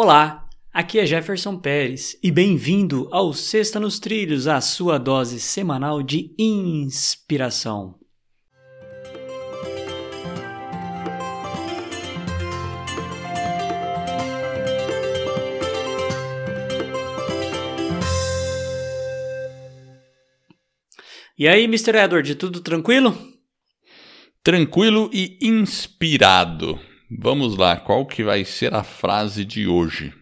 Olá, aqui é Jefferson Pérez e bem-vindo ao Sexta nos Trilhos, a sua dose semanal de inspiração. E aí, Mr. Edward, tudo tranquilo? Tranquilo e inspirado. Vamos lá, qual que vai ser a frase de hoje?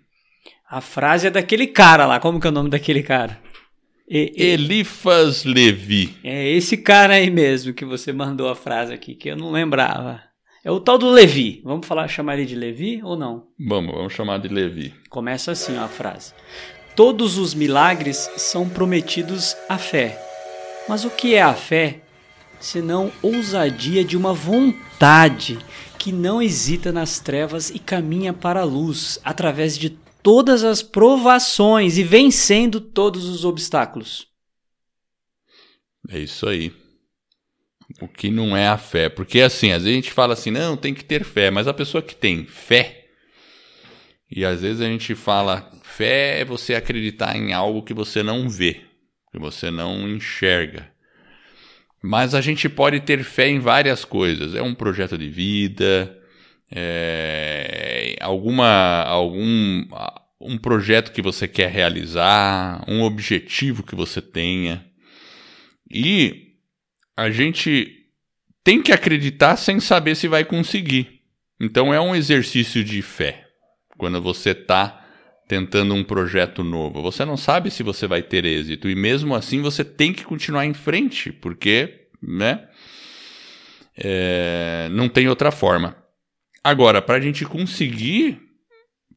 A frase é daquele cara lá, como que é o nome daquele cara? E, Elifas Levi. É esse cara aí mesmo que você mandou a frase aqui, que eu não lembrava. É o tal do Levi. Vamos falar, chamar ele de Levi ou não? Vamos, vamos chamar de Levi. Começa assim ó, a frase. Todos os milagres são prometidos à fé. Mas o que é a fé? Senão ousadia de uma vontade que não hesita nas trevas e caminha para a luz através de todas as provações e vencendo todos os obstáculos. É isso aí. O que não é a fé. Porque assim, às vezes a gente fala assim, não, tem que ter fé, mas a pessoa que tem fé, e às vezes a gente fala, fé é você acreditar em algo que você não vê, que você não enxerga. Mas a gente pode ter fé em várias coisas. É um projeto de vida, é alguma, algum um projeto que você quer realizar, um objetivo que você tenha. E a gente tem que acreditar sem saber se vai conseguir. Então é um exercício de fé. Quando você está tentando um projeto novo. Você não sabe se você vai ter êxito e mesmo assim você tem que continuar em frente, porque, né? É, não tem outra forma. Agora, para a gente conseguir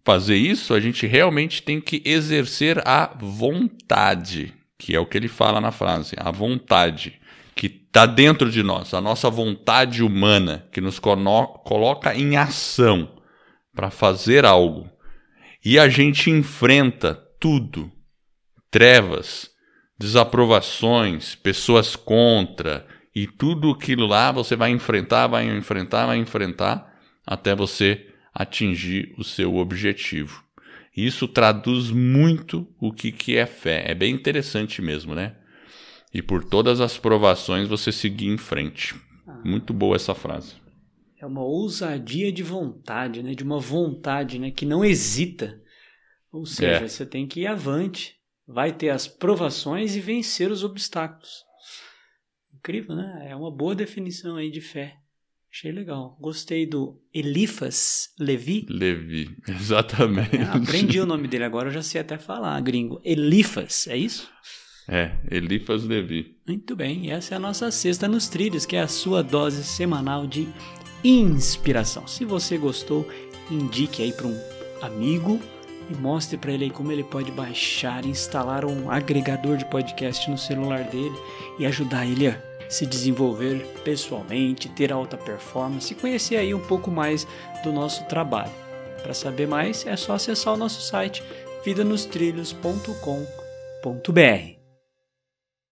fazer isso, a gente realmente tem que exercer a vontade, que é o que ele fala na frase, a vontade que está dentro de nós, a nossa vontade humana que nos coloca em ação para fazer algo. E a gente enfrenta tudo: trevas, desaprovações, pessoas contra, e tudo aquilo lá você vai enfrentar, vai enfrentar, vai enfrentar, até você atingir o seu objetivo. Isso traduz muito o que, que é fé. É bem interessante mesmo, né? E por todas as provações você seguir em frente. Muito boa essa frase. É uma ousadia de vontade, né? De uma vontade, né? Que não hesita. Ou seja, é. você tem que ir avante. Vai ter as provações e vencer os obstáculos. Incrível, né? É uma boa definição aí de fé. Achei legal. Gostei do Elifas Levi. Levi, exatamente. É, aprendi o nome dele agora, eu já sei até falar, gringo. Elifas, é isso? É, Elifas Levi. Muito bem, e essa é a nossa Sexta nos Trilhos, que é a sua dose semanal de inspiração. Se você gostou, indique aí para um amigo e mostre para ele aí como ele pode baixar instalar um agregador de podcast no celular dele e ajudar ele a se desenvolver pessoalmente, ter alta performance e conhecer aí um pouco mais do nosso trabalho. Para saber mais, é só acessar o nosso site vidanostrilhos.com.br.